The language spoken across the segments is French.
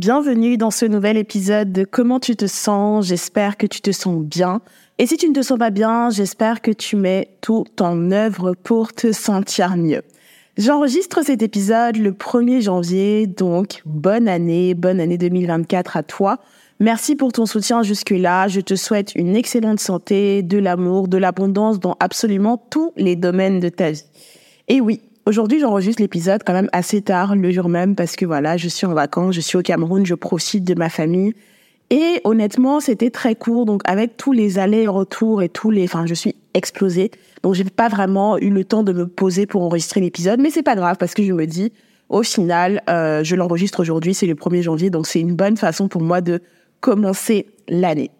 Bienvenue dans ce nouvel épisode de Comment tu te sens? J'espère que tu te sens bien. Et si tu ne te sens pas bien, j'espère que tu mets tout en œuvre pour te sentir mieux. J'enregistre cet épisode le 1er janvier, donc bonne année, bonne année 2024 à toi. Merci pour ton soutien jusque-là. Je te souhaite une excellente santé, de l'amour, de l'abondance dans absolument tous les domaines de ta vie. Et oui, Aujourd'hui, j'enregistre l'épisode quand même assez tard, le jour même, parce que voilà, je suis en vacances, je suis au Cameroun, je profite de ma famille. Et honnêtement, c'était très court, donc avec tous les allers-retours et tous les, enfin, je suis explosée. Donc, j'ai pas vraiment eu le temps de me poser pour enregistrer l'épisode, mais c'est pas grave parce que je me dis, au final, euh, je l'enregistre aujourd'hui, c'est le 1er janvier, donc c'est une bonne façon pour moi de commencer l'année.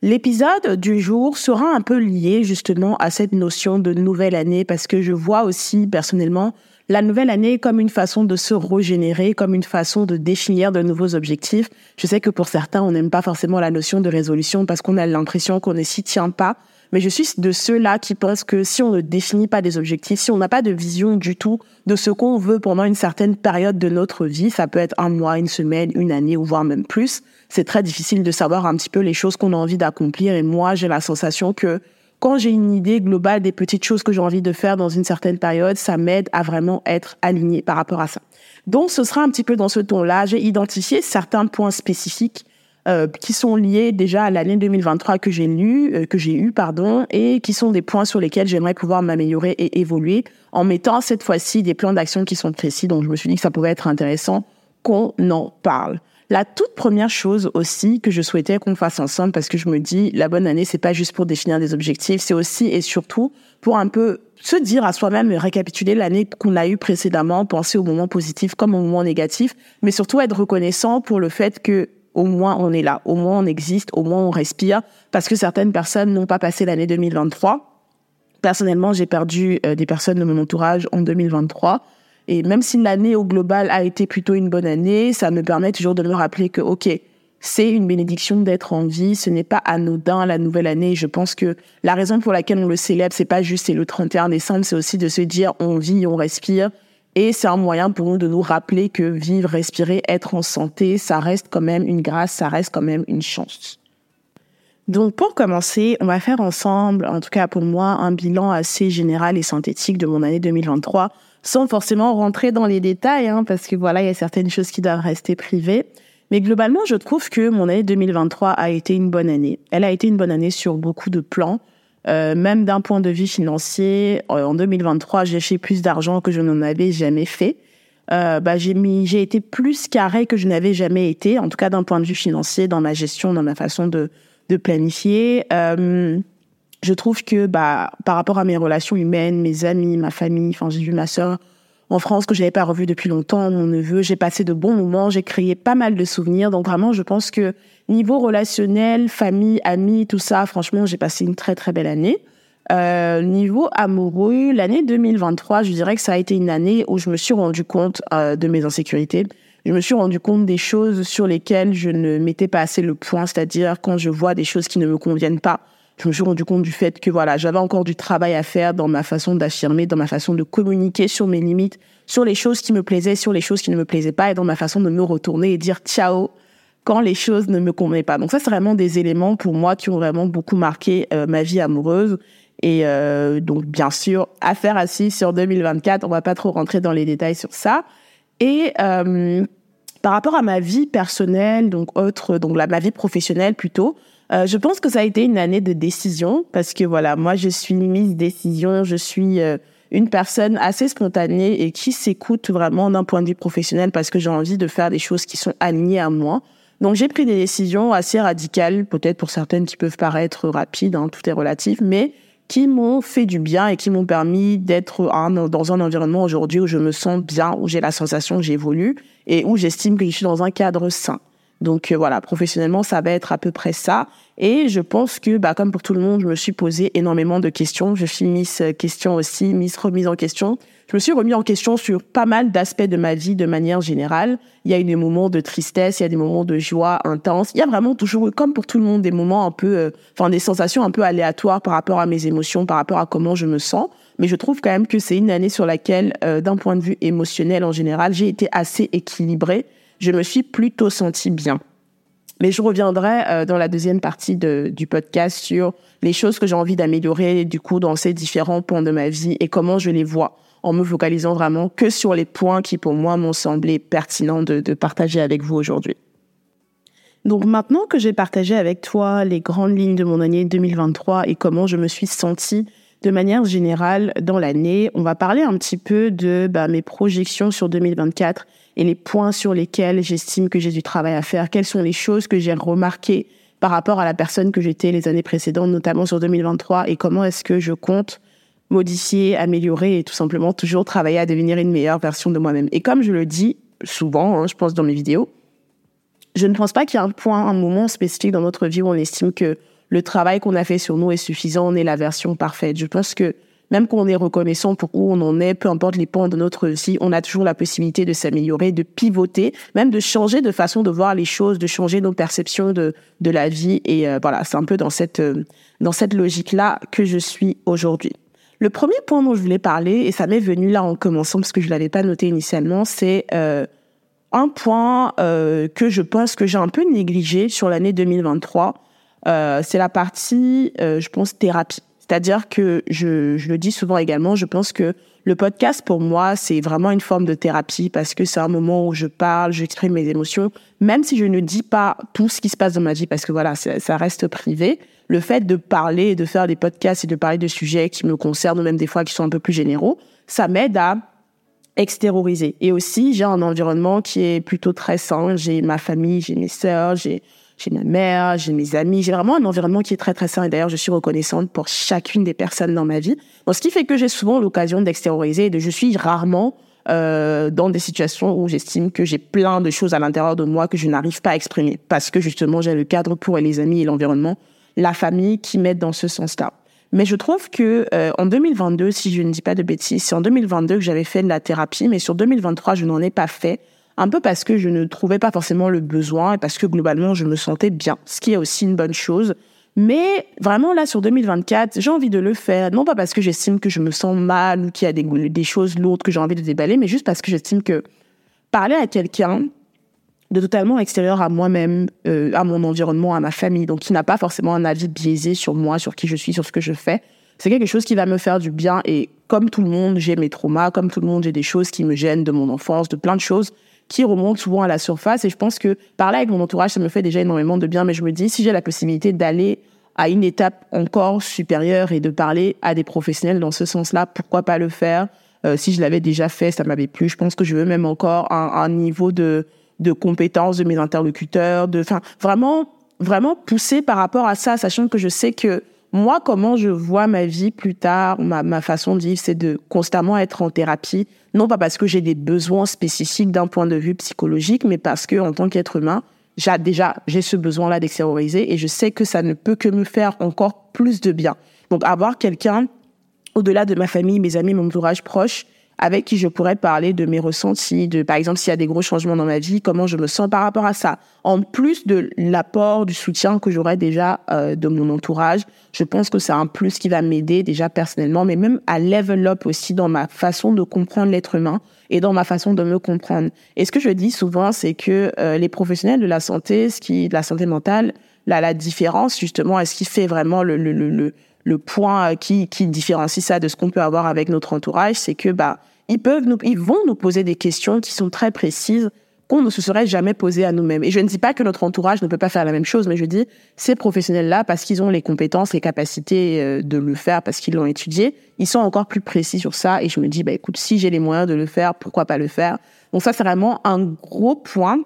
L'épisode du jour sera un peu lié justement à cette notion de nouvelle année parce que je vois aussi personnellement la nouvelle année comme une façon de se régénérer, comme une façon de définir de nouveaux objectifs. Je sais que pour certains, on n'aime pas forcément la notion de résolution parce qu'on a l'impression qu'on ne s'y tient pas. Mais je suis de ceux-là qui pensent que si on ne définit pas des objectifs, si on n'a pas de vision du tout de ce qu'on veut pendant une certaine période de notre vie, ça peut être un mois, une semaine, une année ou voire même plus, c'est très difficile de savoir un petit peu les choses qu'on a envie d'accomplir. Et moi, j'ai la sensation que quand j'ai une idée globale des petites choses que j'ai envie de faire dans une certaine période, ça m'aide à vraiment être aligné par rapport à ça. Donc, ce sera un petit peu dans ce ton-là. J'ai identifié certains points spécifiques euh, qui sont liés déjà à l'année 2023 que j'ai lu, euh, que j'ai eu, pardon, et qui sont des points sur lesquels j'aimerais pouvoir m'améliorer et évoluer en mettant cette fois-ci des plans d'action qui sont précis. Donc, je me suis dit que ça pourrait être intéressant qu'on en parle. La toute première chose aussi que je souhaitais qu'on fasse ensemble, parce que je me dis, la bonne année, c'est pas juste pour définir des objectifs, c'est aussi et surtout pour un peu se dire à soi-même, récapituler l'année qu'on a eue précédemment, penser aux moments positifs comme aux moments négatifs, mais surtout être reconnaissant pour le fait que au moins on est là, au moins on existe, au moins on respire, parce que certaines personnes n'ont pas passé l'année 2023. Personnellement, j'ai perdu euh, des personnes de mon entourage en 2023. Et même si l'année au global a été plutôt une bonne année, ça me permet toujours de me rappeler que, OK, c'est une bénédiction d'être en vie. Ce n'est pas anodin la nouvelle année. Je pense que la raison pour laquelle on le célèbre, c'est pas juste le 31 décembre, c'est aussi de se dire on vit, on respire, et c'est un moyen pour nous de nous rappeler que vivre, respirer, être en santé, ça reste quand même une grâce, ça reste quand même une chance. Donc pour commencer, on va faire ensemble, en tout cas pour moi, un bilan assez général et synthétique de mon année 2023, sans forcément rentrer dans les détails, hein, parce que voilà, il y a certaines choses qui doivent rester privées. Mais globalement, je trouve que mon année 2023 a été une bonne année. Elle a été une bonne année sur beaucoup de plans. Euh, même d'un point de vue financier, euh, en 2023, j'ai fait plus d'argent que je n'en avais jamais fait. Euh, bah, j'ai mis, j'ai été plus carré que je n'avais jamais été, en tout cas d'un point de vue financier, dans ma gestion, dans ma façon de, planifier. Je trouve que bah, par rapport à mes relations humaines, mes amis, ma famille, enfin j'ai vu ma sœur en France que j'avais pas revu depuis longtemps, mon neveu, j'ai passé de bons moments, j'ai créé pas mal de souvenirs. Donc vraiment, je pense que niveau relationnel, famille, amis, tout ça, franchement, j'ai passé une très très belle année. Euh, niveau amoureux, l'année 2023, je dirais que ça a été une année où je me suis rendu compte euh, de mes insécurités. Je me suis rendu compte des choses sur lesquelles je ne mettais pas assez le point, c'est-à-dire quand je vois des choses qui ne me conviennent pas, je me suis rendu compte du fait que voilà, j'avais encore du travail à faire dans ma façon d'affirmer, dans ma façon de communiquer sur mes limites, sur les choses qui me plaisaient, sur les choses qui ne me plaisaient pas, et dans ma façon de me retourner et dire ciao quand les choses ne me convenaient pas. Donc ça, c'est vraiment des éléments pour moi qui ont vraiment beaucoup marqué euh, ma vie amoureuse. Et euh, donc, bien sûr, affaire assise sur 2024, on va pas trop rentrer dans les détails sur ça. Et euh, par rapport à ma vie personnelle, donc autre, donc la, ma vie professionnelle plutôt, Euh, je pense que ça a été une année de décision parce que voilà, moi je suis mise décision, je suis euh, une personne assez spontanée et qui s'écoute vraiment d'un point de vue professionnel parce que j'ai envie de faire des choses qui sont alignées à moi. Donc j'ai pris des décisions assez radicales, peut-être pour certaines qui peuvent paraître rapides, hein, tout est relatif, mais qui m'ont fait du bien et qui m'ont permis d'être dans un environnement aujourd'hui où je me sens bien, où j'ai la sensation que j'évolue et où j'estime que je suis dans un cadre sain. Donc euh, voilà, professionnellement, ça va être à peu près ça. Et je pense que, bah, comme pour tout le monde, je me suis posé énormément de questions. Je suis Miss euh, Question aussi, Miss Remise en question. Je me suis remis en question sur pas mal d'aspects de ma vie de manière générale. Il y a eu des moments de tristesse, il y a des moments de joie intense. Il y a vraiment toujours, comme pour tout le monde, des moments un peu, euh, enfin des sensations un peu aléatoires par rapport à mes émotions, par rapport à comment je me sens. Mais je trouve quand même que c'est une année sur laquelle, d'un point de vue émotionnel en général, j'ai été assez équilibrée je me suis plutôt sentie bien. Mais je reviendrai euh, dans la deuxième partie de, du podcast sur les choses que j'ai envie d'améliorer du coup dans ces différents points de ma vie et comment je les vois en me focalisant vraiment que sur les points qui pour moi m'ont semblé pertinents de, de partager avec vous aujourd'hui. Donc maintenant que j'ai partagé avec toi les grandes lignes de mon année 2023 et comment je me suis sentie de manière générale dans l'année, on va parler un petit peu de bah, mes projections sur 2024 et les points sur lesquels j'estime que j'ai du travail à faire, quelles sont les choses que j'ai remarquées par rapport à la personne que j'étais les années précédentes, notamment sur 2023, et comment est-ce que je compte modifier, améliorer et tout simplement toujours travailler à devenir une meilleure version de moi-même. Et comme je le dis souvent, hein, je pense dans mes vidéos, je ne pense pas qu'il y a un point, un moment spécifique dans notre vie où on estime que le travail qu'on a fait sur nous est suffisant, on est la version parfaite. Je pense que même quand on est reconnaissant pour où on en est, peu importe les points de notre vie, on a toujours la possibilité de s'améliorer, de pivoter, même de changer de façon de voir les choses, de changer nos perceptions de, de la vie. Et euh, voilà, c'est un peu dans cette, euh, dans cette logique-là que je suis aujourd'hui. Le premier point dont je voulais parler, et ça m'est venu là en commençant parce que je l'avais pas noté initialement, c'est euh, un point que je pense que j'ai un peu négligé sur l'année 2023. C'est la partie, je pense, thérapie. C'est-à-dire que je, je, le dis souvent également, je pense que le podcast pour moi, c'est vraiment une forme de thérapie parce que c'est un moment où je parle, j'exprime mes émotions, même si je ne dis pas tout ce qui se passe dans ma vie parce que voilà, ça reste privé. Le fait de parler, de faire des podcasts et de parler de sujets qui me concernent ou même des fois qui sont un peu plus généraux, ça m'aide à extérioriser. Et aussi, j'ai un environnement qui est plutôt très sain. J'ai ma famille, j'ai mes sœurs, j'ai j'ai ma mère, j'ai mes amis, j'ai vraiment un environnement qui est très très sain. Et d'ailleurs je suis reconnaissante pour chacune des personnes dans ma vie. Bon, ce qui fait que j'ai souvent l'occasion d'extérioriser et de je suis rarement euh, dans des situations où j'estime que j'ai plein de choses à l'intérieur de moi que je n'arrive pas à exprimer. Parce que justement j'ai le cadre pour les amis et l'environnement, la famille qui m'aident dans ce sens-là. Mais je trouve que euh, en 2022, si je ne dis pas de bêtises, c'est en 2022 que j'avais fait de la thérapie, mais sur 2023 je n'en ai pas fait un peu parce que je ne trouvais pas forcément le besoin et parce que globalement je me sentais bien, ce qui est aussi une bonne chose. Mais vraiment là sur 2024, j'ai envie de le faire, non pas parce que j'estime que je me sens mal ou qu'il y a des, choses lourdes que j'ai envie de déballer, mais juste parce que j'estime que parler à quelqu'un de totalement extérieur à moi-même, euh, à mon environnement, à ma famille, donc qui n'a pas forcément un avis biaisé sur moi, sur qui je suis, sur ce que je fais, c'est quelque chose qui va me faire du bien. Et comme tout le monde, j'ai mes traumas, comme tout le monde, j'ai des choses qui me gênent de mon enfance, de plein de choses qui remonte souvent à la surface. Et je pense que parler avec mon entourage, ça me fait déjà énormément de bien. Mais je me dis, si j'ai la possibilité d'aller à une étape encore supérieure et de parler à des professionnels dans ce sens-là, pourquoi pas le faire? Euh, Si je l'avais déjà fait, ça m'avait plu. Je pense que je veux même encore un, un niveau de, de compétence de mes interlocuteurs, de, enfin, vraiment, vraiment pousser par rapport à ça, sachant que je sais que moi, comment je vois ma vie plus tard, ma, ma façon de vivre, c'est de constamment être en thérapie. Non pas parce que j'ai des besoins spécifiques d'un point de vue psychologique, mais parce que en tant qu'être humain, j'ai déjà j'ai ce besoin-là d'extérioriser et je sais que ça ne peut que me faire encore plus de bien. Donc avoir quelqu'un au-delà de ma famille, mes amis, mon entourage proche, avec qui je pourrais parler de mes ressentis, de par exemple s'il y a des gros changements dans ma vie, comment je me sens par rapport à ça. En plus de l'apport, du soutien que j'aurais déjà euh, de mon entourage, je pense que c'est un plus qui va m'aider déjà personnellement, mais même à level up aussi dans ma façon de comprendre l'être humain et dans ma façon de me comprendre. Et ce que je dis souvent, c'est que euh, les professionnels de la santé, ce qui de la santé mentale, là, la différence justement, est-ce qui fait vraiment le, le, le le point qui, qui différencie ça de ce qu'on peut avoir avec notre entourage, c'est que bah ils peuvent nous, ils vont nous poser des questions qui sont très précises qu'on ne se serait jamais posé à nous-mêmes. Et je ne dis pas que notre entourage ne peut pas faire la même chose, mais je dis ces professionnels-là, parce qu'ils ont les compétences, les capacités euh, de le faire, parce qu'ils l'ont étudié, ils sont encore plus précis sur ça. Et je me dis, bah écoute, si j'ai les moyens de le faire, pourquoi pas le faire? Donc ça, c'est vraiment un gros point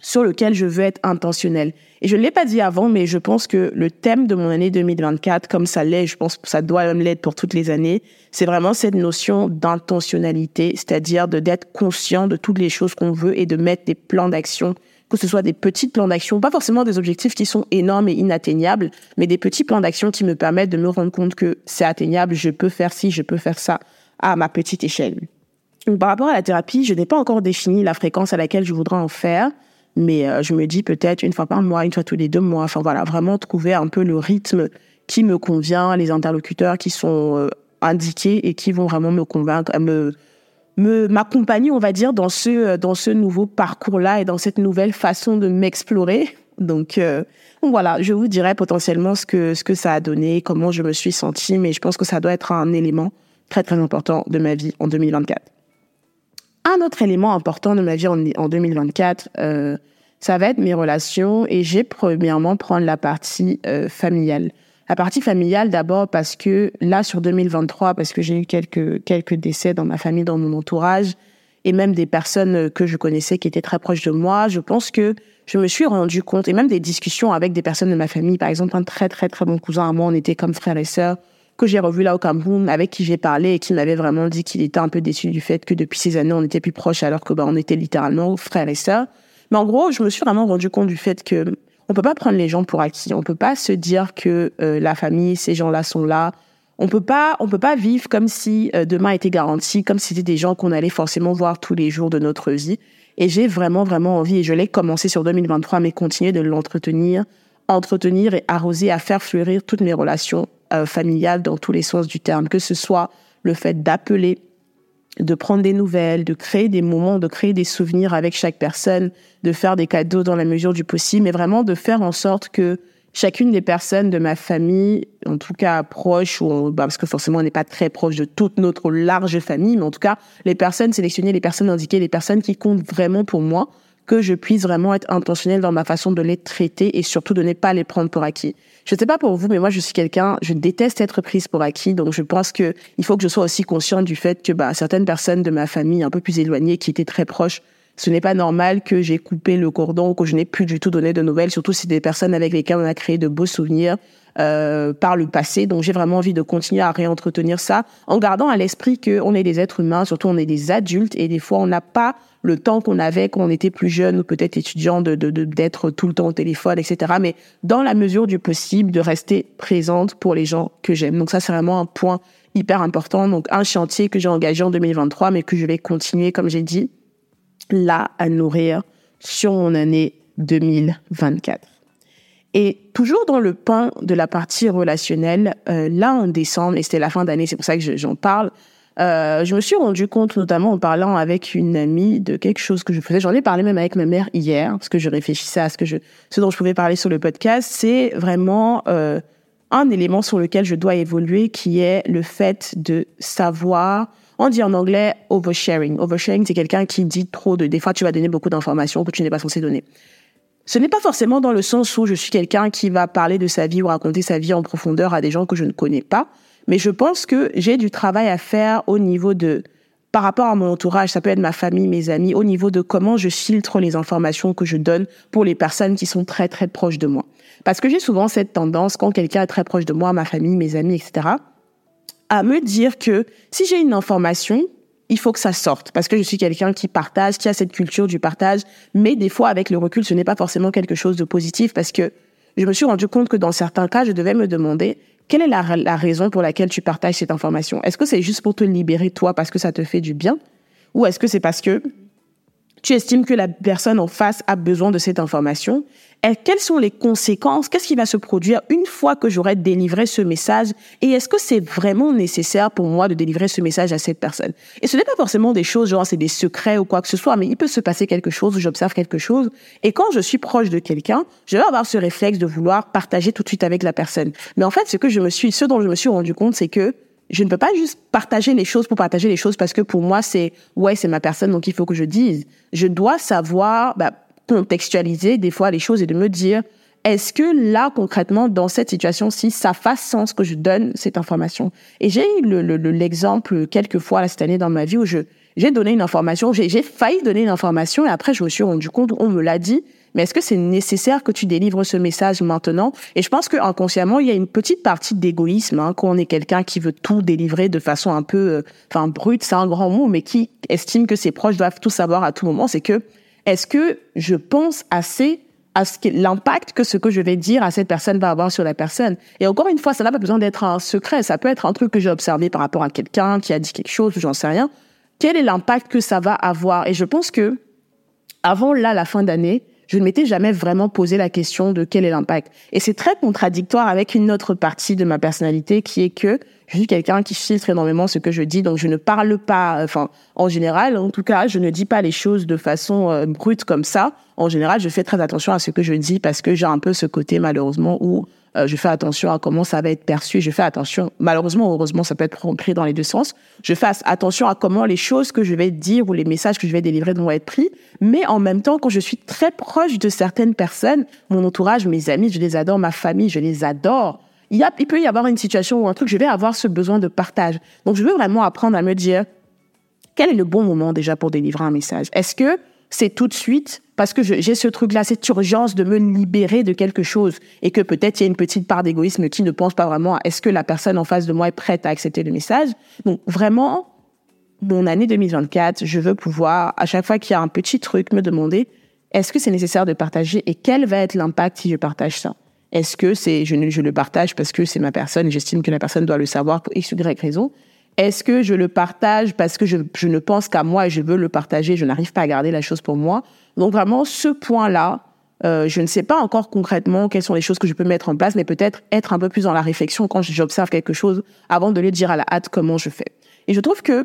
sur lequel je veux être intentionnel. Et je ne l'ai pas dit avant, mais je pense que le thème de mon année 2024, comme ça l'est, je pense que ça doit l'être pour toutes les années, c'est vraiment cette notion d'intentionnalité, c'est-à-dire de d'être conscient de toutes les choses qu'on veut et de mettre des plans d'action, que ce soit des petits plans d'action, pas forcément des objectifs qui sont énormes et inatteignables, mais des petits plans d'action qui me permettent de me rendre compte que c'est atteignable, je peux faire ci, je peux faire ça à ma petite échelle. Donc, par rapport à la thérapie, je n'ai pas encore défini la fréquence à laquelle je voudrais en faire mais euh, je me dis peut-être une fois par mois, une fois tous les deux mois. Enfin voilà, vraiment trouver un peu le rythme qui me convient, les interlocuteurs qui sont euh, indiqués et qui vont vraiment me convaincre, me m'accompagner, on va dire, dans ce euh, dans ce nouveau parcours-là et dans cette nouvelle façon de m'explorer. Donc, voilà, je vous dirai potentiellement ce que ce que ça a donné, comment je me suis sentie, mais je pense que ça doit être un élément très très important de ma vie en 2024. Un autre élément important de ma vie en, en 2024, euh, ça va être mes relations et j'ai premièrement prendre la partie euh, familiale. La partie familiale d'abord parce que là sur 2023, parce que j'ai eu quelques quelques décès dans ma famille, dans mon entourage et même des personnes que je connaissais qui étaient très proches de moi, je pense que je me suis rendu compte et même des discussions avec des personnes de ma famille, par exemple un très très très bon cousin à moi, on était comme frères et sœurs que j'ai revu là au Cameroun, avec qui j'ai parlé et qui m'avait vraiment dit qu'il était un peu déçu du fait que depuis ces années, on était plus proches alors que bah, on était littéralement frères et sœurs. Mais en gros, je me suis vraiment rendu compte du fait que on peut pas prendre les gens pour acquis. On peut pas se dire que euh, la famille, ces gens-là sont là. On peut pas, on peut pas vivre comme si euh, demain était garanti, comme si c'était des gens qu'on allait forcément voir tous les jours de notre vie. Et j'ai vraiment, vraiment envie, et je l'ai commencé sur 2023, mais continuer de l'entretenir, entretenir et arroser, à faire fleurir toutes mes relations euh, familiale dans tous les sens du terme, que ce soit le fait d'appeler, de prendre des nouvelles, de créer des moments, de créer des souvenirs avec chaque personne, de faire des cadeaux dans la mesure du possible, mais vraiment de faire en sorte que chacune des personnes de ma famille, en tout cas proches, ou bah parce que forcément on n'est pas très proche de toute notre large famille, mais en tout cas les personnes sélectionnées, les personnes indiquées, les personnes qui comptent vraiment pour moi, que je puisse vraiment être intentionnelle dans ma façon de les traiter et surtout de ne pas les prendre pour acquis. Je sais pas pour vous, mais moi, je suis quelqu'un, je déteste être prise pour acquis. Donc, je pense que il faut que je sois aussi consciente du fait que, bah, certaines personnes de ma famille un peu plus éloignées, qui étaient très proches, ce n'est pas normal que j'ai coupé le cordon, que je n'ai plus du tout donné de nouvelles, surtout si des personnes avec lesquelles on a créé de beaux souvenirs euh, par le passé. Donc j'ai vraiment envie de continuer à réentretenir ça en gardant à l'esprit qu'on est des êtres humains, surtout on est des adultes et des fois on n'a pas le temps qu'on avait quand on était plus jeune ou peut-être étudiant de d'être tout le temps au téléphone, etc. Mais dans la mesure du possible, de rester présente pour les gens que j'aime. Donc ça, c'est vraiment un point hyper important. Donc un chantier que j'ai engagé en 2023, mais que je vais continuer, comme j'ai dit, là à nourrir sur mon année 2024. Et toujours dans le pan de la partie relationnelle, euh, là en décembre, et c'était la fin d'année, c'est pour ça que j'en parle, euh, je me suis rendu compte, notamment en parlant avec une amie, de quelque chose que je faisais. J'en ai parlé même avec ma mère hier, parce que je réfléchissais à ce que je, ce dont je pouvais parler sur le podcast. C'est vraiment euh, un élément sur lequel je dois évoluer, qui est le fait de savoir. On dit en anglais oversharing. Oversharing, c'est quelqu'un qui dit trop de. Des fois, tu vas donner beaucoup d'informations que tu n'es pas censé donner. Ce n'est pas forcément dans le sens où je suis quelqu'un qui va parler de sa vie ou raconter sa vie en profondeur à des gens que je ne connais pas. Mais je pense que j'ai du travail à faire au niveau de, par rapport à mon entourage, ça peut être ma famille, mes amis, au niveau de comment je filtre les informations que je donne pour les personnes qui sont très très proches de moi. Parce que j'ai souvent cette tendance, quand quelqu'un est très proche de moi, ma famille, mes amis, etc., à me dire que si j'ai une information, il faut que ça sorte parce que je suis quelqu'un qui partage, qui a cette culture du partage, mais des fois avec le recul, ce n'est pas forcément quelque chose de positif parce que je me suis rendu compte que dans certains cas, je devais me demander quelle est la, raison pour laquelle tu partages cette information? Est-ce que c'est juste pour te libérer toi parce que ça te fait du bien? Ou est-ce que c'est parce que tu estimes que la personne en face a besoin de cette information? Et quelles sont les conséquences? Qu'est-ce qui va se produire une fois que j'aurai délivré ce message? Et est-ce que c'est vraiment nécessaire pour moi de délivrer ce message à cette personne? Et ce n'est pas forcément des choses, genre c'est des secrets ou quoi que ce soit, mais il peut se passer quelque chose j'observe quelque chose. Et quand je suis proche de quelqu'un, je vais avoir ce réflexe de vouloir partager tout de suite avec la personne. Mais en fait, ce que je me suis, ce dont je me suis rendu compte, c'est que je ne peux pas juste partager les choses pour partager les choses parce que pour moi, c'est, ouais, c'est ma personne, donc il faut que je dise. Je dois savoir, bah, contextualiser des fois les choses et de me dire, est-ce que là, concrètement, dans cette situation-ci, ça fasse sens que je donne cette information? Et j'ai eu l'exemple le, quelques fois cette année dans ma vie où je, j'ai donné une information, j'ai failli donner une information et après je me suis rendu compte, on me l'a dit, mais est-ce que c'est nécessaire que tu délivres ce message maintenant? Et je pense que inconsciemment, il y a une petite partie d'égoïsme hein, quand on est quelqu'un qui veut tout délivrer de façon un peu, euh, enfin brute, c'est un grand mot, mais qui estime que ses proches doivent tout savoir à tout moment. C'est que est-ce que je pense assez à ce que l'impact que ce que je vais dire à cette personne va avoir sur la personne? Et encore une fois, ça n'a pas besoin d'être un secret. Ça peut être un truc que j'ai observé par rapport à quelqu'un qui a dit quelque chose, j'en sais rien. Quel est l'impact que ça va avoir? Et je pense que avant là la fin d'année, je ne m'étais jamais vraiment posé la question de quel est l'impact. Et c'est très contradictoire avec une autre partie de ma personnalité qui est que je suis quelqu'un qui filtre énormément ce que je dis, donc je ne parle pas, enfin, en général, en tout cas, je ne dis pas les choses de façon euh, brute comme ça. En général, je fais très attention à ce que je dis parce que j'ai un peu ce côté, malheureusement, où euh, je fais attention à comment ça va être perçu. Je fais attention, malheureusement, heureusement, ça peut être compris dans les deux sens. Je fais attention à comment les choses que je vais dire ou les messages que je vais délivrer vont être pris. Mais en même temps, quand je suis très proche de certaines personnes, mon entourage, mes amis, je les adore, ma famille, je les adore. Il, y a, il peut y avoir une situation ou un truc, je vais avoir ce besoin de partage. Donc, je veux vraiment apprendre à me dire, quel est le bon moment déjà pour délivrer un message? Est-ce que c'est tout de suite parce que j'ai ce truc-là, cette urgence de me libérer de quelque chose. Et que peut-être il y a une petite part d'égoïsme qui ne pense pas vraiment à est-ce que la personne en face de moi est prête à accepter le message. Donc vraiment, mon année 2024, je veux pouvoir, à chaque fois qu'il y a un petit truc, me demander est-ce que c'est nécessaire de partager et quel va être l'impact si je partage ça? Est-ce que c'est je, le partage parce que c'est ma personne et j'estime que la personne doit le savoir pour X ou Y raison? Est-ce que je le partage parce que je ne pense qu'à moi et je veux le partager, je n'arrive pas à garder la chose pour moi? Donc vraiment, ce point-là, euh, je ne sais pas encore concrètement quelles sont les choses que je peux mettre en place, mais peut-être être un peu plus dans la réflexion quand j'observe quelque chose avant de le dire à la hâte comment je fais. Et je trouve que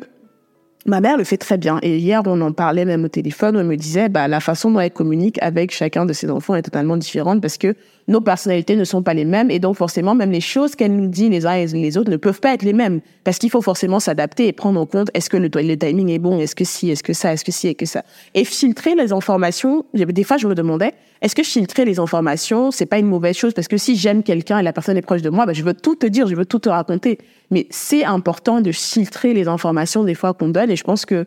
Ma mère le fait très bien. Et hier, on en parlait même au téléphone, elle me disait, bah, la façon dont elle communique avec chacun de ses enfants est totalement différente parce que nos personnalités ne sont pas les mêmes. Et donc, forcément, même les choses qu'elle nous dit les uns et les autres ne peuvent pas être les mêmes. Parce qu'il faut forcément s'adapter et prendre en compte, est-ce que le, timing est bon? Est-ce que si? Est-ce que ça? Est-ce que si? Et que ça? Et filtrer les informations. Des fois, je me demandais, est-ce que filtrer les informations, c'est pas une mauvaise chose? Parce que si j'aime quelqu'un et la personne est proche de moi, bah, je veux tout te dire, je veux tout te raconter. Mais c'est important de filtrer les informations des fois qu'on donne et je pense que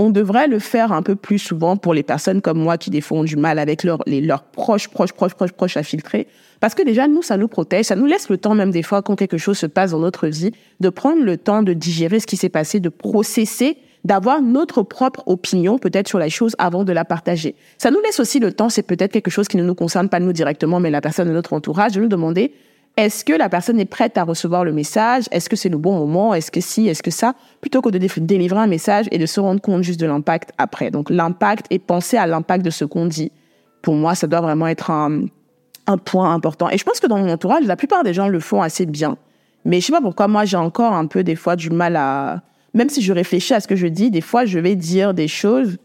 on devrait le faire un peu plus souvent pour les personnes comme moi qui des du mal avec leurs les, leurs proches, proches, proches, proches, proches à filtrer. Parce que déjà, nous, ça nous protège, ça nous laisse le temps même des fois quand quelque chose se passe dans notre vie, de prendre le temps de digérer ce qui s'est passé, de processer, d'avoir notre propre opinion peut-être sur la chose avant de la partager. Ça nous laisse aussi le temps, c'est peut-être quelque chose qui ne nous concerne pas nous directement, mais la personne de notre entourage, de nous demander est-ce que la personne est prête à recevoir le message? Est-ce que c'est le bon moment? Est-ce que si? Est-ce que ça? Plutôt que de délivrer un message et de se rendre compte juste de l'impact après. Donc l'impact et penser à l'impact de ce qu'on dit. Pour moi, ça doit vraiment être un, point important. Et je pense que dans mon entourage, la plupart des gens le font assez bien. Mais je sais pas pourquoi moi j'ai encore un peu des fois du mal à... Même si je réfléchis à ce que je dis, des fois je vais dire des choses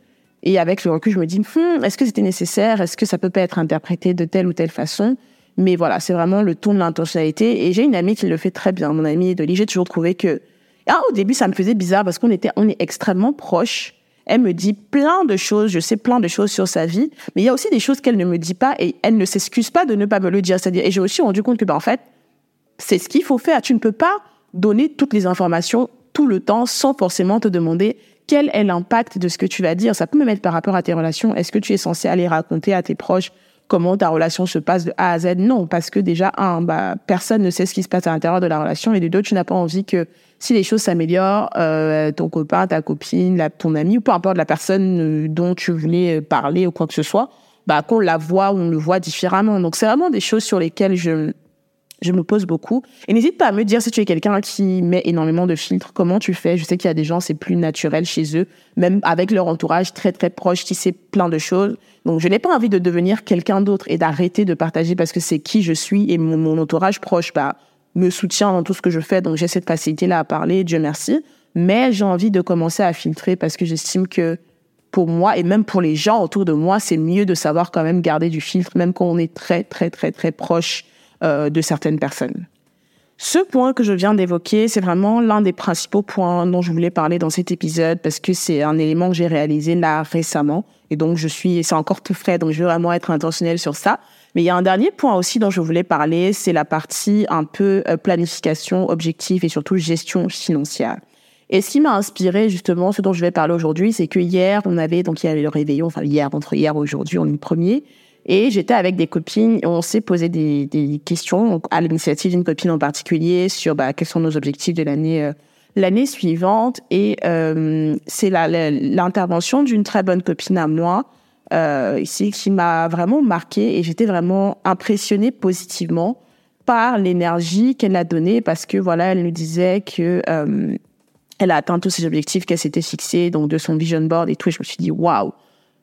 et avec le recul je me dis, hmm, est-ce que c'était nécessaire? Est-ce que ça peut pas être interprété de telle ou telle façon? Mais voilà, c'est vraiment le ton de l'intentionnalité. Et j'ai une amie qui le fait très bien. Mon amie Dolly, j'ai toujours trouvé que... Ah, au début, ça me faisait bizarre parce qu'on était, on est extrêmement proches. Elle me dit plein de choses, je sais plein de choses sur sa vie, mais il y a aussi des choses qu'elle ne me dit pas et elle ne s'excuse pas de ne pas me le dire. C'est-à-dire, et j'ai aussi rendu compte que, ben, en fait, c'est ce qu'il faut faire. Tu ne peux pas donner toutes les informations tout le temps sans forcément te demander quel est l'impact de ce que tu vas dire. Ça peut me mettre par rapport à tes relations. Est-ce que tu es censé aller raconter à tes proches comment ta relation se passe de A à Z. Non, parce que déjà, un, bah, personne ne sait ce qui se passe à l'intérieur de la relation, et de deux, tu n'as pas envie que si les choses s'améliorent, euh, ton copain, ta copine, ton ami, ou peu importe la personne euh, dont tu voulais parler ou quoi que ce soit, bah, qu'on la voit ou on le voit différemment. Donc, c'est vraiment des choses sur lesquelles je, je me pose beaucoup. Et n'hésite pas à me dire si tu es quelqu'un qui met énormément de filtres, comment tu fais. Je sais qu'il y a des gens, c'est plus naturel chez eux, même avec leur entourage très très proche, qui sait plein de choses. Donc je n'ai pas envie de devenir quelqu'un d'autre et d'arrêter de partager parce que c'est qui je suis et mon, entourage proche bah, me soutient dans tout ce que je fais. Donc j'ai cette facilité-là à parler, Dieu merci. Mais j'ai envie de commencer à filtrer parce que j'estime que pour moi et même pour les gens autour de moi, c'est mieux de savoir quand même garder du filtre, même quand on est très très très très proche euh, de certaines personnes. Ce point que je viens d'évoquer, c'est vraiment l'un des principaux points dont je voulais parler dans cet épisode parce que c'est un élément que j'ai réalisé là récemment. Et donc, je suis, c'est encore tout frais, donc je veux vraiment être intentionnelle sur ça. Mais il y a un dernier point aussi dont je voulais parler, c'est la partie un peu euh, planification, objectif et surtout gestion financière. Et ce qui m'a inspiré justement, ce dont je vais parler aujourd'hui, c'est que hier, on avait, donc il y avait le réveillon, enfin hier, entre hier et aujourd'hui, on est le premier. Et j'étais avec des copines on s'est posé des, des questions à l'initiative d'une copine en particulier sur bah, quels sont nos objectifs de l'année euh, l'année suivante. Et euh, c'est l'intervention d'une très bonne copine à moi euh, ici qui m'a vraiment marqué et j'étais vraiment impressionnée positivement par l'énergie qu'elle a donnée parce que voilà, elle nous disait que euh, elle a atteint tous ses objectifs qu'elle s'était fixés, donc de son vision board et tout. Et je me suis dit waouh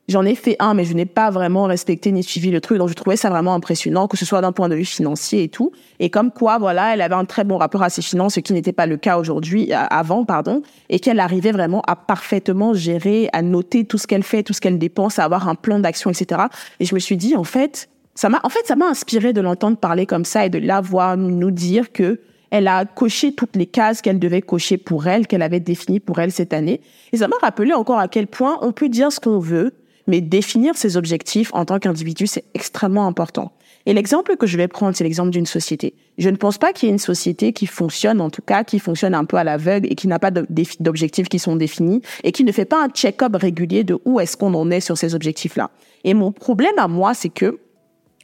J'en ai fait un, mais je n'ai pas vraiment respecté ni suivi le truc. Donc, je trouvais ça vraiment impressionnant, que ce soit d'un point de vue financier et tout. Et comme quoi, voilà, elle avait un très bon rapport à ses finances, ce qui n'était pas le cas aujourd'hui, euh, avant, pardon, et qu'elle arrivait vraiment à parfaitement gérer, à noter tout ce qu'elle fait, tout ce qu'elle dépense, à avoir un plan d'action, etc. Et je me suis dit, en fait, ça m'a, en fait, ça m'a inspiré de l'entendre parler comme ça et de la voir nous dire que elle a coché toutes les cases qu'elle devait cocher pour elle, qu'elle avait définies pour elle cette année. Et ça m'a rappelé encore à quel point on peut dire ce qu'on veut, mais définir ses objectifs en tant qu'individu, c'est extrêmement important. Et l'exemple que je vais prendre, c'est l'exemple d'une société. Je ne pense pas qu'il y ait une société qui fonctionne, en tout cas, qui fonctionne un peu à l'aveugle et qui n'a pas d'objectifs qui sont définis et qui ne fait pas un check-up régulier de où est-ce qu'on en est sur ces objectifs-là. Et mon problème à moi, c'est que,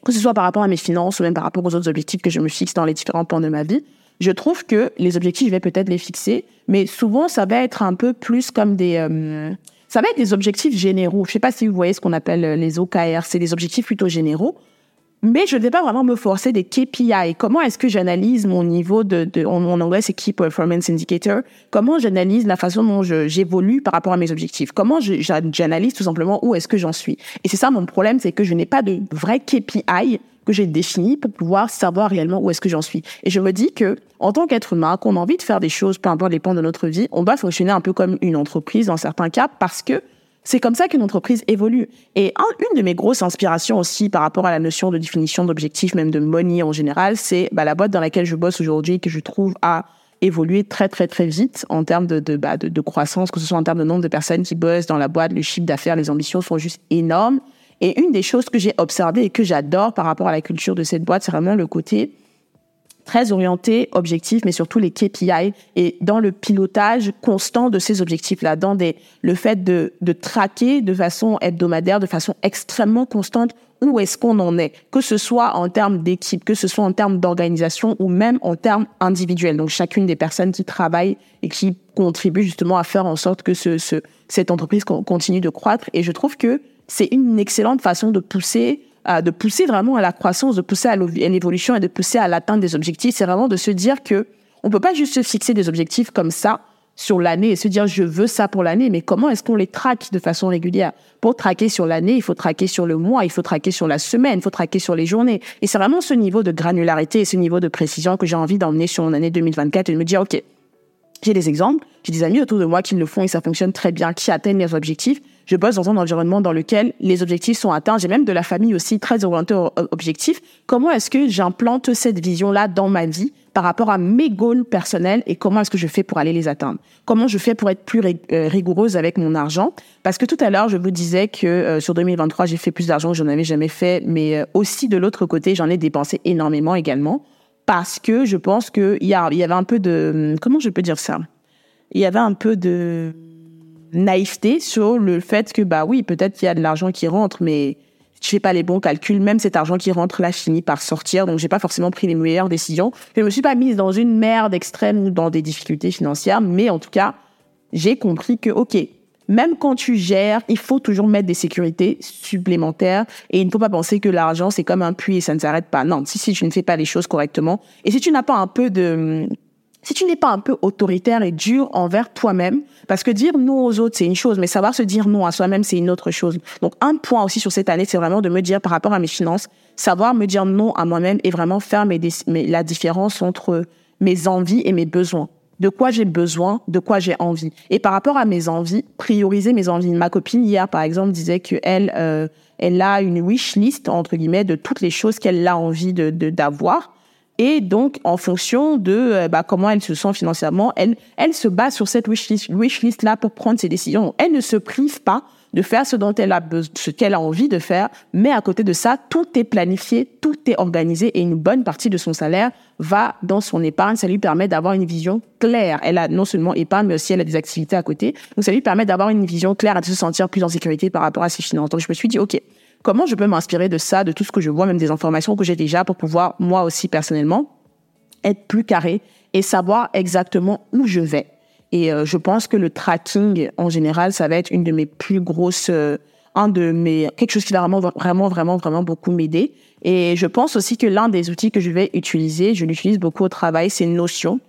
que ce soit par rapport à mes finances ou même par rapport aux autres objectifs que je me fixe dans les différents plans de ma vie, je trouve que les objectifs, je vais peut-être les fixer, mais souvent, ça va être un peu plus comme des... Euh, ça va être des objectifs généraux. Je ne sais pas si vous voyez ce qu'on appelle euh, les OKR. C'est des objectifs plutôt généraux. Mais je ne vais pas vraiment me forcer des KPI. Comment est-ce que j'analyse mon niveau de, de en, anglais c'est Key Performance Indicator? Comment j'analyse la façon dont j'évolue par rapport à mes objectifs? Comment j'analyse tout simplement où est-ce que j'en suis? Et c'est ça mon problème, c'est que je n'ai pas de vrai KPI que j'ai défini pour pouvoir savoir réellement où est-ce que j'en suis. Et je me dis que, en tant qu'être humain, qu'on a envie de faire des choses, peu importe les points de notre vie, on doit fonctionner un peu comme une entreprise dans certains cas parce que c'est comme ça qu'une entreprise évolue. Et une de mes grosses inspirations aussi par rapport à la notion de définition d'objectifs, même de money en général, c'est bah, la boîte dans laquelle je bosse aujourd'hui que je trouve a évolué très très très vite en termes de, bah, de, de croissance, que ce soit en termes de nombre de personnes qui bossent dans la boîte, le chiffre d'affaires, les ambitions sont juste énormes. Et une des choses que j'ai observées et que j'adore par rapport à la culture de cette boîte, c'est vraiment le côté très orienté, objectif, mais surtout les KPI et dans le pilotage constant de ces objectifs-là, dans des, le fait de, de traquer de façon hebdomadaire, de façon extrêmement constante où est-ce qu'on en est, que ce soit en termes d'équipe, que ce soit en termes d'organisation ou même en termes individuels. Donc chacune des personnes qui travaillent et qui contribuent justement à faire en sorte que ce, ce, cette entreprise continue de croître. Et je trouve que c'est une excellente façon de pousser euh, de pousser vraiment à la croissance, de pousser à l'évolution et de pousser à l'atteinte des objectifs. C'est vraiment de se dire que on peut pas juste se fixer des objectifs comme ça sur l'année et se dire je veux ça pour l'année, mais comment est-ce qu'on les traque de façon régulière? Pour traquer sur l'année, il faut traquer sur le mois, il faut traquer sur la semaine, il faut traquer sur les journées. Et c'est vraiment ce niveau de granularité et ce niveau de précision que j'ai envie d'emmener sur mon année 2024 et de me dire ok, j'ai des exemples, j'ai des amis autour de moi qui le font et ça fonctionne très bien, qui atteignent leurs objectifs je bosse dans un environnement dans lequel les objectifs sont atteints. J'ai même de la famille aussi très orientée aux objectifs. Comment est-ce que j'implante cette vision-là dans ma vie par rapport à mes goals personnels et comment est-ce que je fais pour aller les atteindre? Comment je fais pour être plus euh, rigoureuse avec mon argent? Parce que tout à l'heure, je vous disais que euh, sur 2023, j'ai fait plus d'argent que j'en avais jamais fait, mais euh, aussi de l'autre côté, j'en ai dépensé énormément également parce que je pense qu'il y, y avait un peu de... Comment je peux dire ça? Il y avait un peu de naïveté sur le fait que, bah oui, peut-être qu'il y a de l'argent qui rentre, mais je fais pas les bons calculs. Même cet argent qui rentre là finit par sortir, donc j'ai pas forcément pris les meilleures décisions. Je me suis pas mise dans une merde extrême ou dans des difficultés financières, mais en tout cas, j'ai compris que, ok, même quand tu gères, il faut toujours mettre des sécurités supplémentaires et il ne faut pas penser que l'argent c'est comme un puits et ça ne s'arrête pas. Non, si si tu ne fais pas les choses correctement et si tu n'as pas un peu de si tu n'es pas un peu autoritaire et dur envers toi-même, parce que dire non aux autres, c'est une chose, mais savoir se dire non à soi-même, c'est une autre chose. Donc, un point aussi sur cette année, c'est vraiment de me dire par rapport à mes finances, savoir me dire non à moi-même et vraiment faire la différence entre mes envies et mes besoins. De quoi j'ai besoin, de quoi j'ai envie. Et par rapport à mes envies, prioriser mes envies. Ma copine hier, par exemple, disait que elle, euh, elle a une wish list entre guillemets de toutes les choses qu'elle a envie de d'avoir Et donc, en fonction de euh, bah, comment elle se sent financièrement, elle, elle se base sur cette wishlist wish list là pour prendre ses décisions. Elle ne se prive pas de faire ce dont elle a ce qu'elle a envie de faire, mais à côté de ça, tout est planifié, tout est organisé et une bonne partie de son salaire va dans son épargne. Ça lui permet d'avoir une vision claire. Elle a non seulement épargne, mais aussi elle a des activités à côté. Donc ça lui permet d'avoir une vision claire et de se sentir plus en sécurité par rapport à ses finances. Donc je me suis dit, OK, comment je peux m'inspirer de ça, de tout ce que je vois, même des informations que j'ai déjà pour pouvoir, moi aussi personnellement, être plus carré et savoir exactement où je vais. Et euh, je pense que le tracking, en général, ça va être une de mes plus grosses, euh, un de mes, quelque chose qui va vraiment, vraiment, vraiment, vraiment beaucoup m'aider. Et je pense aussi que l'un des outils que je vais utiliser, je l'utilise beaucoup au travail, c'est Notion.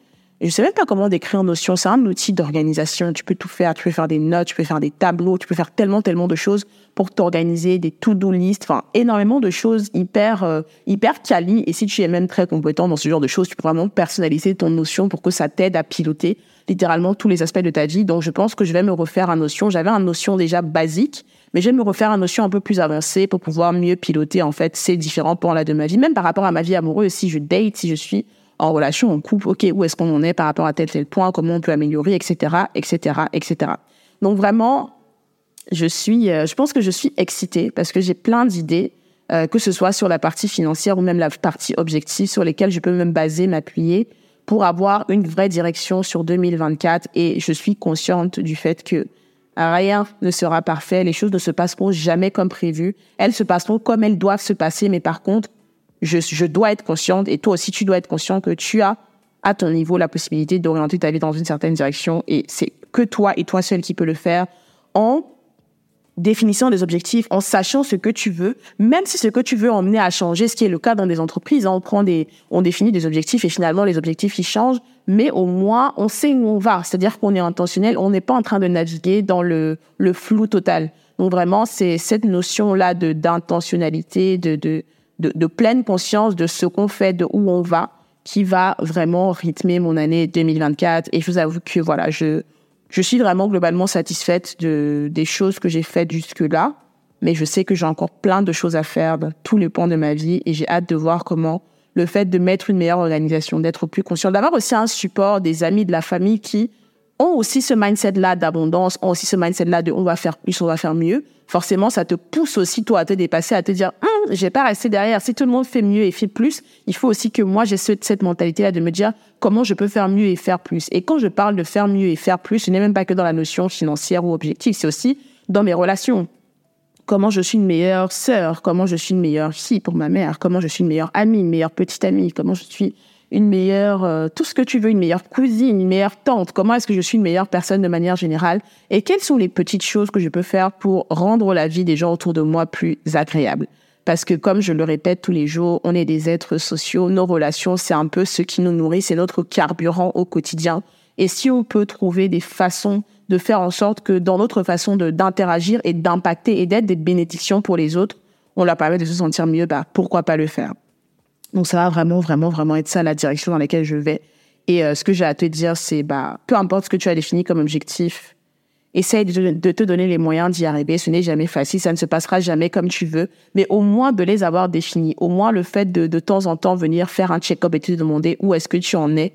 Je sais même pas comment décrire Notion. C'est un outil d'organisation. Tu peux tout faire. Tu peux faire des notes, tu peux faire des tableaux, tu peux faire tellement, tellement de choses pour t'organiser, des to-do list, enfin, énormément de choses hyper, euh, hyper quali. Et si tu es même très compétent dans ce genre de choses, tu peux vraiment personnaliser ton Notion pour que ça t'aide à piloter littéralement tous les aspects de ta vie. Donc, je pense que je vais me refaire un Notion. J'avais un Notion déjà basique, mais je vais me refaire un Notion un peu plus avancé pour pouvoir mieux piloter, en fait, ces différents points-là de ma vie. Même par rapport à ma vie amoureuse, si je date, si je suis en relation, en couple, ok, où est-ce qu'on en est par rapport à tel tel point, comment on peut améliorer, etc., etc., etc. Donc vraiment, je suis, euh, je pense que je suis excitée parce que j'ai plein d'idées, euh, que ce soit sur la partie financière ou même la partie objective, sur lesquelles je peux me baser, m'appuyer pour avoir une vraie direction sur 2024. Et je suis consciente du fait que rien ne sera parfait, les choses ne se passeront jamais comme prévu, elles se passeront comme elles doivent se passer, mais par contre, je, dois être consciente, et toi aussi tu dois être conscient que tu as à ton niveau la possibilité d'orienter ta vie dans une certaine direction, et c'est que toi et toi seul qui peux le faire en définissant des objectifs, en sachant ce que tu veux, même si ce que tu veux emmener à changer, ce qui est le cas dans des entreprises, hein, on prend des, on définit des objectifs et finalement les objectifs ils changent, mais au moins on sait où on va, c'est-à-dire qu'on est intentionnel, on n'est pas en train de naviguer dans le, le flou total. Donc vraiment c'est cette notion là d'intentionnalité, de, de de, pleine conscience de ce qu'on fait, de où on va, qui va vraiment rythmer mon année 2024. Et je vous avoue que voilà, je, je suis vraiment globalement satisfaite de, des choses que j'ai faites jusque-là. Mais je sais que j'ai encore plein de choses à faire dans tous les points de ma vie et j'ai hâte de voir comment le fait de mettre une meilleure organisation, d'être plus conscient, d'avoir aussi un support des amis, de la famille qui ont aussi ce mindset-là d'abondance, ont aussi ce mindset-là de on va faire plus, on va faire mieux, forcément, ça te pousse aussi, toi, à te dépasser, à te dire, hum, j'ai pas resté derrière. Si tout le monde fait mieux et fait plus, il faut aussi que moi, j'ai cette mentalité-là de me dire comment je peux faire mieux et faire plus. Et quand je parle de faire mieux et faire plus, ce n'est même pas que dans la notion financière ou objective, c'est aussi dans mes relations. Comment je suis une meilleure sœur, comment je suis une meilleure fille pour ma mère, comment je suis une meilleure amie, une meilleure petite amie, comment je suis une meilleure, euh, tout ce que tu veux, une meilleure cousine, une meilleure tante, comment est-ce que je suis une meilleure personne de manière générale? Et quelles sont les petites choses que je peux faire pour rendre la vie des gens autour de moi plus agréable? Parce que comme je le répète tous les jours, on est des êtres sociaux, nos relations, c'est un peu ce qui nous nourrit, c'est notre carburant au quotidien. Et si on peut trouver des façons de faire en sorte que dans notre façon d'interagir et d'impacter et d'être des bénédictions pour les autres, on leur permet de se sentir mieux, bah, pourquoi pas le faire? Donc ça va vraiment, vraiment, vraiment être ça la direction dans laquelle je vais. Et euh, ce que j'ai à te dire, c'est bah, peu importe ce que tu as défini comme objectif, essaye de, de te donner les moyens d'y arriver. Ce n'est jamais facile, ça ne se passera jamais comme tu veux, mais au moins de les avoir définis. Au moins le fait de de temps en temps venir faire un check-up et te demander où est-ce que tu en es,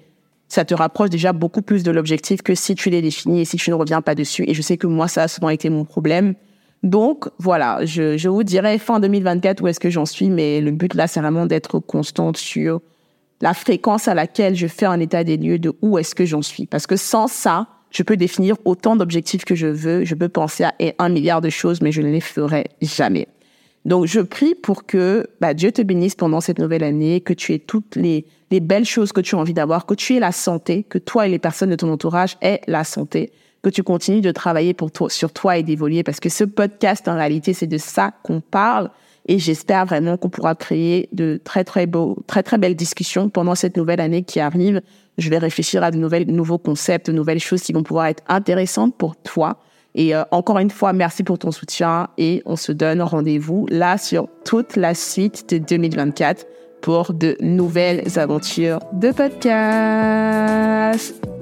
ça te rapproche déjà beaucoup plus de l'objectif que si tu l'es défini et si tu ne reviens pas dessus. Et je sais que moi, ça a souvent été mon problème. Donc voilà, je, je vous dirai fin 2024 où est-ce que j'en suis, mais le but là, c'est vraiment d'être constante sur la fréquence à laquelle je fais un état des lieux de où est-ce que j'en suis. Parce que sans ça, je peux définir autant d'objectifs que je veux, je peux penser à un milliard de choses, mais je ne les ferai jamais. Donc je prie pour que bah, Dieu te bénisse pendant cette nouvelle année, que tu aies toutes les, les belles choses que tu as envie d'avoir, que tu aies la santé, que toi et les personnes de ton entourage aient la santé, que tu continues de travailler pour toi, sur toi et d'évoluer parce que ce podcast, en réalité, c'est de ça qu'on parle. Et j'espère vraiment qu'on pourra créer de très, très beaux, très, très belles discussions pendant cette nouvelle année qui arrive. Je vais réfléchir à de nouvelles, nouveaux concepts, de nouvelles choses qui vont pouvoir être intéressantes pour toi. Et euh, encore une fois, merci pour ton soutien et on se donne rendez-vous là sur toute la suite de 2024 pour de nouvelles aventures de podcast.